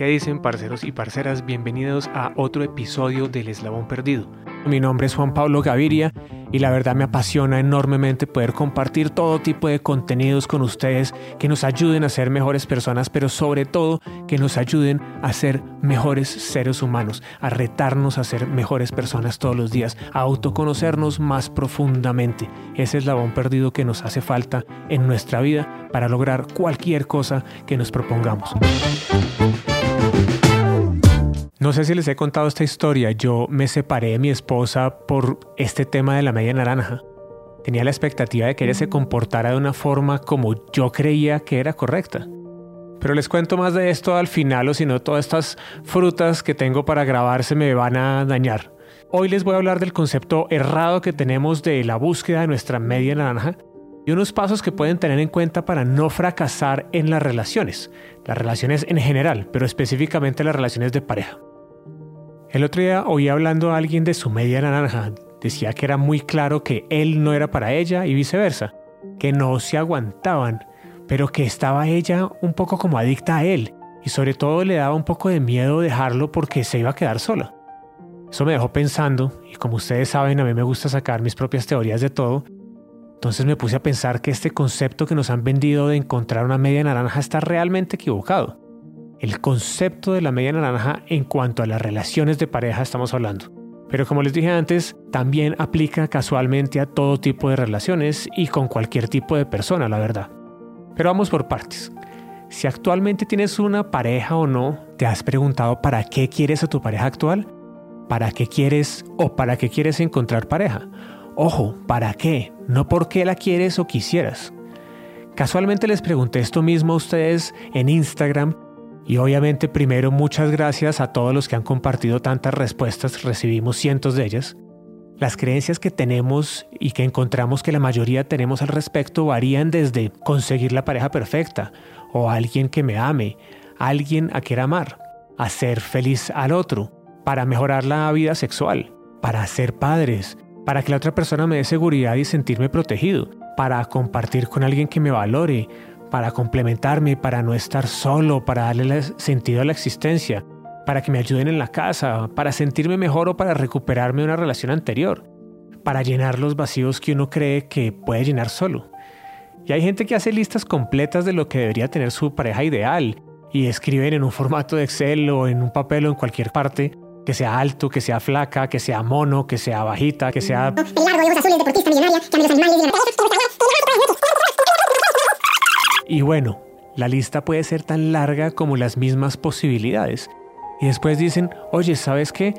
¿Qué dicen parceros y parceras? Bienvenidos a otro episodio del Eslabón Perdido. Mi nombre es Juan Pablo Gaviria y la verdad me apasiona enormemente poder compartir todo tipo de contenidos con ustedes que nos ayuden a ser mejores personas, pero sobre todo que nos ayuden a ser mejores seres humanos, a retarnos a ser mejores personas todos los días, a autoconocernos más profundamente. Ese eslabón perdido que nos hace falta en nuestra vida para lograr cualquier cosa que nos propongamos. No sé si les he contado esta historia, yo me separé de mi esposa por este tema de la media naranja. Tenía la expectativa de que ella se comportara de una forma como yo creía que era correcta. Pero les cuento más de esto al final o si no todas estas frutas que tengo para grabar se me van a dañar. Hoy les voy a hablar del concepto errado que tenemos de la búsqueda de nuestra media naranja y unos pasos que pueden tener en cuenta para no fracasar en las relaciones, las relaciones en general, pero específicamente las relaciones de pareja. El otro día oí hablando a alguien de su media naranja. Decía que era muy claro que él no era para ella y viceversa, que no se aguantaban, pero que estaba ella un poco como adicta a él y sobre todo le daba un poco de miedo dejarlo porque se iba a quedar sola. Eso me dejó pensando, y como ustedes saben, a mí me gusta sacar mis propias teorías de todo, entonces me puse a pensar que este concepto que nos han vendido de encontrar una media naranja está realmente equivocado el concepto de la media naranja en cuanto a las relaciones de pareja estamos hablando. Pero como les dije antes, también aplica casualmente a todo tipo de relaciones y con cualquier tipo de persona, la verdad. Pero vamos por partes. Si actualmente tienes una pareja o no, ¿te has preguntado para qué quieres a tu pareja actual? ¿Para qué quieres o para qué quieres encontrar pareja? Ojo, ¿para qué? No por qué la quieres o quisieras. Casualmente les pregunté esto mismo a ustedes en Instagram y obviamente primero muchas gracias a todos los que han compartido tantas respuestas, recibimos cientos de ellas. Las creencias que tenemos y que encontramos que la mayoría tenemos al respecto varían desde conseguir la pareja perfecta o alguien que me ame, alguien a querer amar, hacer feliz al otro, para mejorar la vida sexual, para ser padres, para que la otra persona me dé seguridad y sentirme protegido, para compartir con alguien que me valore, para complementarme, para no estar solo, para darle sentido a la existencia, para que me ayuden en la casa, para sentirme mejor o para recuperarme de una relación anterior, para llenar los vacíos que uno cree que puede llenar solo. Y hay gente que hace listas completas de lo que debería tener su pareja ideal y escriben en un formato de Excel o en un papel o en cualquier parte que sea alto, que sea flaca, que sea mono, que sea bajita, que sea... Y bueno, la lista puede ser tan larga como las mismas posibilidades. Y después dicen, oye, ¿sabes qué?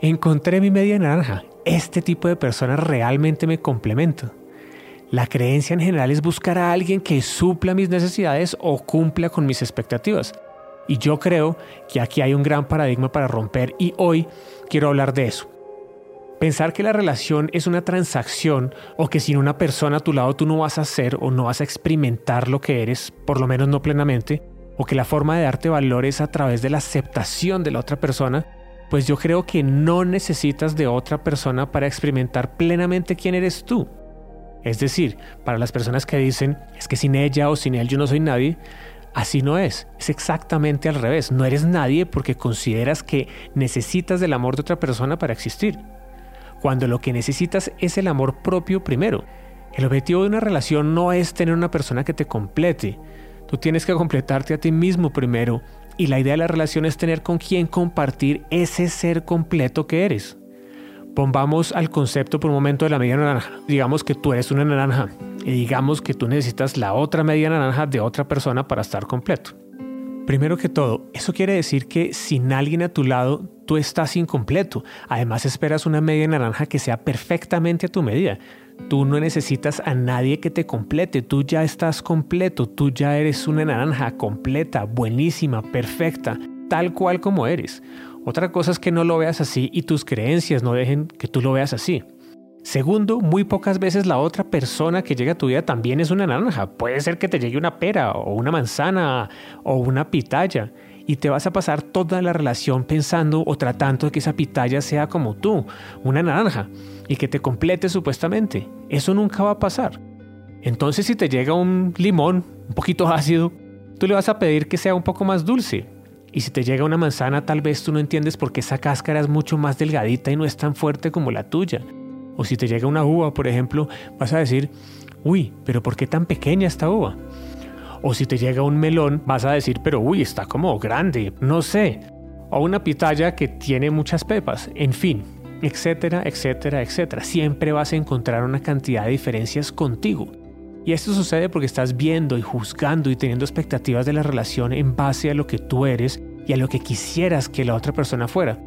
Encontré mi media naranja. Este tipo de persona realmente me complementa. La creencia en general es buscar a alguien que supla mis necesidades o cumpla con mis expectativas. Y yo creo que aquí hay un gran paradigma para romper y hoy quiero hablar de eso. Pensar que la relación es una transacción o que sin una persona a tu lado tú no vas a ser o no vas a experimentar lo que eres, por lo menos no plenamente, o que la forma de darte valor es a través de la aceptación de la otra persona, pues yo creo que no necesitas de otra persona para experimentar plenamente quién eres tú. Es decir, para las personas que dicen, es que sin ella o sin él yo no soy nadie, así no es. Es exactamente al revés. No eres nadie porque consideras que necesitas del amor de otra persona para existir cuando lo que necesitas es el amor propio primero. El objetivo de una relación no es tener una persona que te complete. Tú tienes que completarte a ti mismo primero y la idea de la relación es tener con quien compartir ese ser completo que eres. Pongamos al concepto por un momento de la media naranja. Digamos que tú eres una naranja y digamos que tú necesitas la otra media naranja de otra persona para estar completo. Primero que todo, eso quiere decir que sin alguien a tu lado, tú estás incompleto. Además, esperas una media naranja que sea perfectamente a tu medida. Tú no necesitas a nadie que te complete, tú ya estás completo, tú ya eres una naranja completa, buenísima, perfecta, tal cual como eres. Otra cosa es que no lo veas así y tus creencias no dejen que tú lo veas así. Segundo, muy pocas veces la otra persona que llega a tu vida también es una naranja. Puede ser que te llegue una pera o una manzana o una pitaya y te vas a pasar toda la relación pensando o tratando de que esa pitaya sea como tú, una naranja, y que te complete supuestamente. Eso nunca va a pasar. Entonces si te llega un limón un poquito ácido, tú le vas a pedir que sea un poco más dulce. Y si te llega una manzana, tal vez tú no entiendes por qué esa cáscara es mucho más delgadita y no es tan fuerte como la tuya. O si te llega una uva, por ejemplo, vas a decir, uy, pero ¿por qué tan pequeña esta uva? O si te llega un melón, vas a decir, pero uy, está como grande, no sé. O una pitaya que tiene muchas pepas, en fin, etcétera, etcétera, etcétera. Siempre vas a encontrar una cantidad de diferencias contigo. Y esto sucede porque estás viendo y juzgando y teniendo expectativas de la relación en base a lo que tú eres y a lo que quisieras que la otra persona fuera.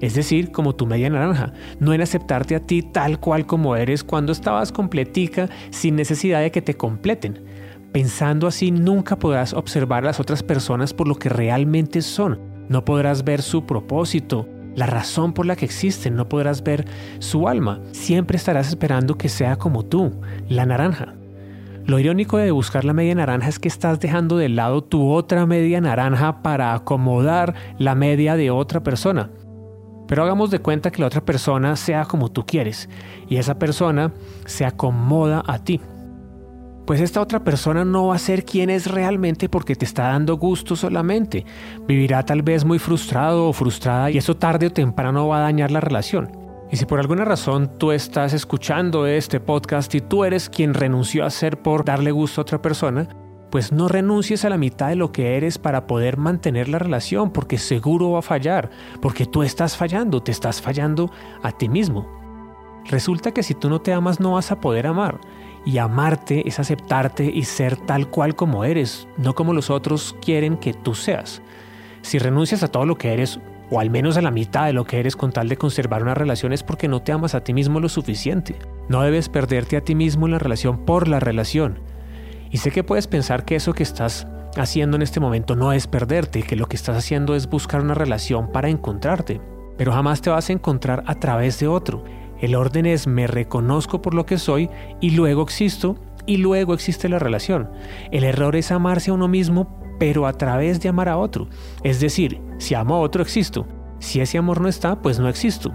Es decir, como tu media naranja, no en aceptarte a ti tal cual como eres cuando estabas completica sin necesidad de que te completen. Pensando así nunca podrás observar a las otras personas por lo que realmente son. No podrás ver su propósito, la razón por la que existen, no podrás ver su alma. Siempre estarás esperando que sea como tú, la naranja. Lo irónico de buscar la media naranja es que estás dejando de lado tu otra media naranja para acomodar la media de otra persona. Pero hagamos de cuenta que la otra persona sea como tú quieres y esa persona se acomoda a ti. Pues esta otra persona no va a ser quien es realmente porque te está dando gusto solamente. Vivirá tal vez muy frustrado o frustrada y eso tarde o temprano va a dañar la relación. Y si por alguna razón tú estás escuchando este podcast y tú eres quien renunció a ser por darle gusto a otra persona, pues no renuncies a la mitad de lo que eres para poder mantener la relación, porque seguro va a fallar, porque tú estás fallando, te estás fallando a ti mismo. Resulta que si tú no te amas no vas a poder amar, y amarte es aceptarte y ser tal cual como eres, no como los otros quieren que tú seas. Si renuncias a todo lo que eres, o al menos a la mitad de lo que eres con tal de conservar una relación es porque no te amas a ti mismo lo suficiente. No debes perderte a ti mismo en la relación por la relación. Y sé que puedes pensar que eso que estás haciendo en este momento no es perderte, que lo que estás haciendo es buscar una relación para encontrarte, pero jamás te vas a encontrar a través de otro. El orden es me reconozco por lo que soy y luego existo y luego existe la relación. El error es amarse a uno mismo pero a través de amar a otro. Es decir, si amo a otro existo. Si ese amor no está, pues no existo.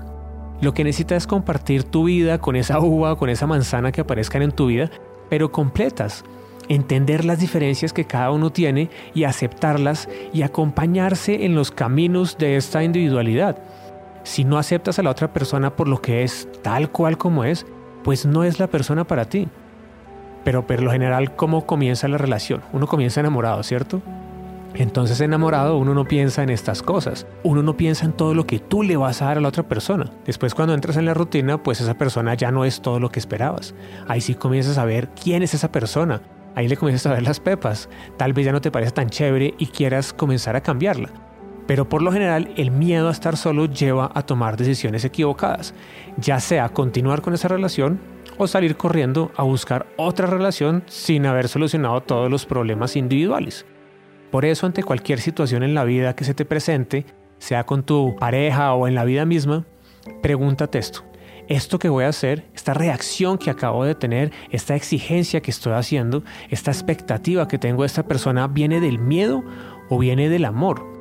Lo que necesitas es compartir tu vida con esa uva, con esa manzana que aparezcan en tu vida, pero completas. Entender las diferencias que cada uno tiene y aceptarlas y acompañarse en los caminos de esta individualidad. Si no aceptas a la otra persona por lo que es tal cual como es, pues no es la persona para ti. Pero por lo general, ¿cómo comienza la relación? Uno comienza enamorado, ¿cierto? Entonces enamorado uno no piensa en estas cosas, uno no piensa en todo lo que tú le vas a dar a la otra persona. Después cuando entras en la rutina, pues esa persona ya no es todo lo que esperabas. Ahí sí comienzas a ver quién es esa persona, ahí le comienzas a ver las pepas, tal vez ya no te parece tan chévere y quieras comenzar a cambiarla. Pero por lo general el miedo a estar solo lleva a tomar decisiones equivocadas, ya sea continuar con esa relación o salir corriendo a buscar otra relación sin haber solucionado todos los problemas individuales. Por eso ante cualquier situación en la vida que se te presente, sea con tu pareja o en la vida misma, pregúntate esto. Esto que voy a hacer, esta reacción que acabo de tener, esta exigencia que estoy haciendo, esta expectativa que tengo de esta persona, ¿viene del miedo o viene del amor?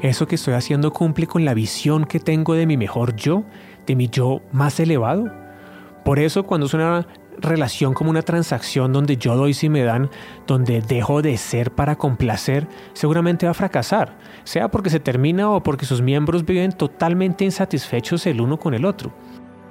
¿Eso que estoy haciendo cumple con la visión que tengo de mi mejor yo, de mi yo más elevado? Por eso cuando es una relación como una transacción donde yo doy si me dan, donde dejo de ser para complacer, seguramente va a fracasar, sea porque se termina o porque sus miembros viven totalmente insatisfechos el uno con el otro.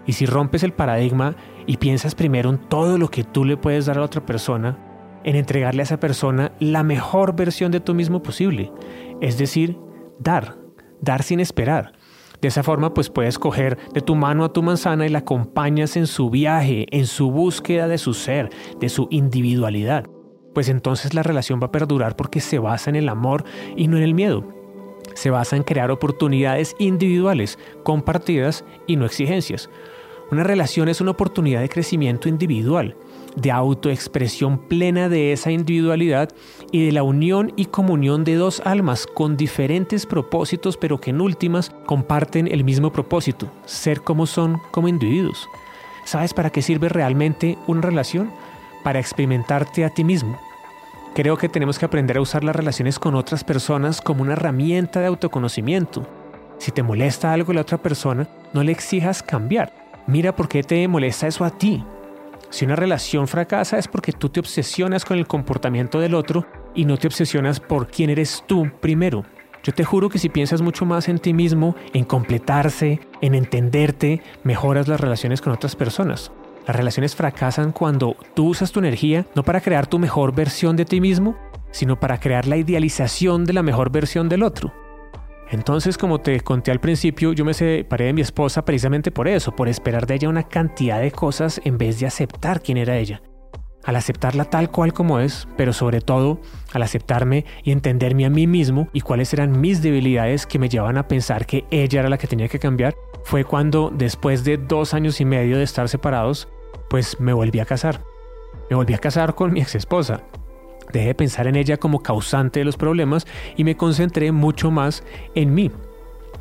Y si rompes el paradigma y piensas primero en todo lo que tú le puedes dar a la otra persona, en entregarle a esa persona la mejor versión de tú mismo posible, es decir, dar, dar sin esperar, de esa forma, pues puedes coger de tu mano a tu manzana y la acompañas en su viaje, en su búsqueda de su ser, de su individualidad. Pues entonces la relación va a perdurar porque se basa en el amor y no en el miedo. Se basa en crear oportunidades individuales, compartidas y no exigencias. Una relación es una oportunidad de crecimiento individual de autoexpresión plena de esa individualidad y de la unión y comunión de dos almas con diferentes propósitos pero que en últimas comparten el mismo propósito, ser como son como individuos. ¿Sabes para qué sirve realmente una relación? Para experimentarte a ti mismo. Creo que tenemos que aprender a usar las relaciones con otras personas como una herramienta de autoconocimiento. Si te molesta algo de la otra persona, no le exijas cambiar. Mira por qué te molesta eso a ti. Si una relación fracasa es porque tú te obsesionas con el comportamiento del otro y no te obsesionas por quién eres tú primero. Yo te juro que si piensas mucho más en ti mismo, en completarse, en entenderte, mejoras las relaciones con otras personas. Las relaciones fracasan cuando tú usas tu energía no para crear tu mejor versión de ti mismo, sino para crear la idealización de la mejor versión del otro. Entonces, como te conté al principio, yo me separé de mi esposa precisamente por eso, por esperar de ella una cantidad de cosas en vez de aceptar quién era ella. Al aceptarla tal cual como es, pero sobre todo al aceptarme y entenderme a mí mismo y cuáles eran mis debilidades que me llevaban a pensar que ella era la que tenía que cambiar, fue cuando después de dos años y medio de estar separados, pues me volví a casar. Me volví a casar con mi ex esposa. Dejé de pensar en ella como causante de los problemas y me concentré mucho más en mí.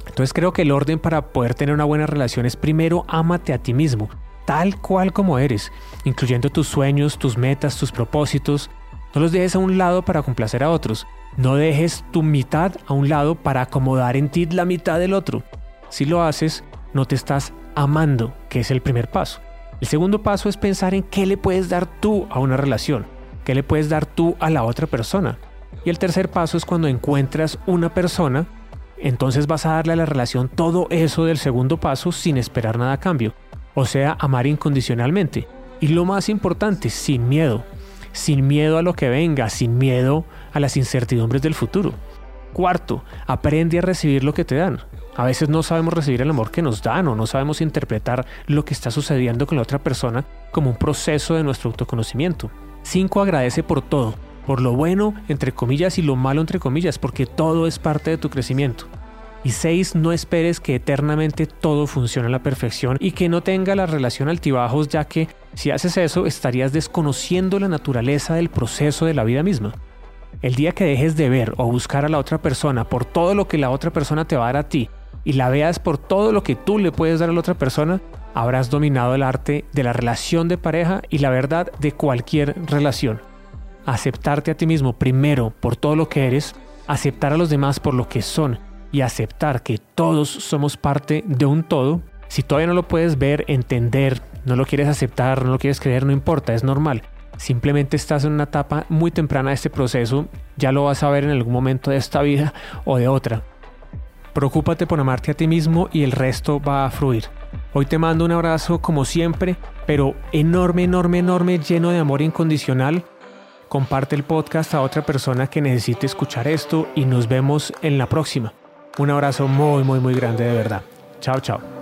Entonces creo que el orden para poder tener una buena relación es primero ámate a ti mismo, tal cual como eres, incluyendo tus sueños, tus metas, tus propósitos. No los dejes a un lado para complacer a otros. No dejes tu mitad a un lado para acomodar en ti la mitad del otro. Si lo haces, no te estás amando, que es el primer paso. El segundo paso es pensar en qué le puedes dar tú a una relación, qué le puedes dar tú a la otra persona. Y el tercer paso es cuando encuentras una persona, entonces vas a darle a la relación todo eso del segundo paso sin esperar nada a cambio. O sea, amar incondicionalmente. Y lo más importante, sin miedo. Sin miedo a lo que venga, sin miedo a las incertidumbres del futuro. Cuarto, aprende a recibir lo que te dan. A veces no sabemos recibir el amor que nos dan o no sabemos interpretar lo que está sucediendo con la otra persona como un proceso de nuestro autoconocimiento. 5. Agradece por todo, por lo bueno entre comillas y lo malo entre comillas, porque todo es parte de tu crecimiento. Y 6. No esperes que eternamente todo funcione a la perfección y que no tenga la relación altibajos, ya que si haces eso estarías desconociendo la naturaleza del proceso de la vida misma. El día que dejes de ver o buscar a la otra persona por todo lo que la otra persona te va a dar a ti y la veas por todo lo que tú le puedes dar a la otra persona, habrás dominado el arte de la relación de pareja y la verdad de cualquier relación. Aceptarte a ti mismo primero por todo lo que eres, aceptar a los demás por lo que son y aceptar que todos somos parte de un todo, si todavía no lo puedes ver, entender, no lo quieres aceptar, no lo quieres creer, no importa, es normal. Simplemente estás en una etapa muy temprana de este proceso, ya lo vas a ver en algún momento de esta vida o de otra. Preocúpate por amarte a ti mismo y el resto va a fluir. Hoy te mando un abrazo como siempre, pero enorme, enorme, enorme, lleno de amor incondicional. Comparte el podcast a otra persona que necesite escuchar esto y nos vemos en la próxima. Un abrazo muy, muy, muy grande de verdad. Chao, chao.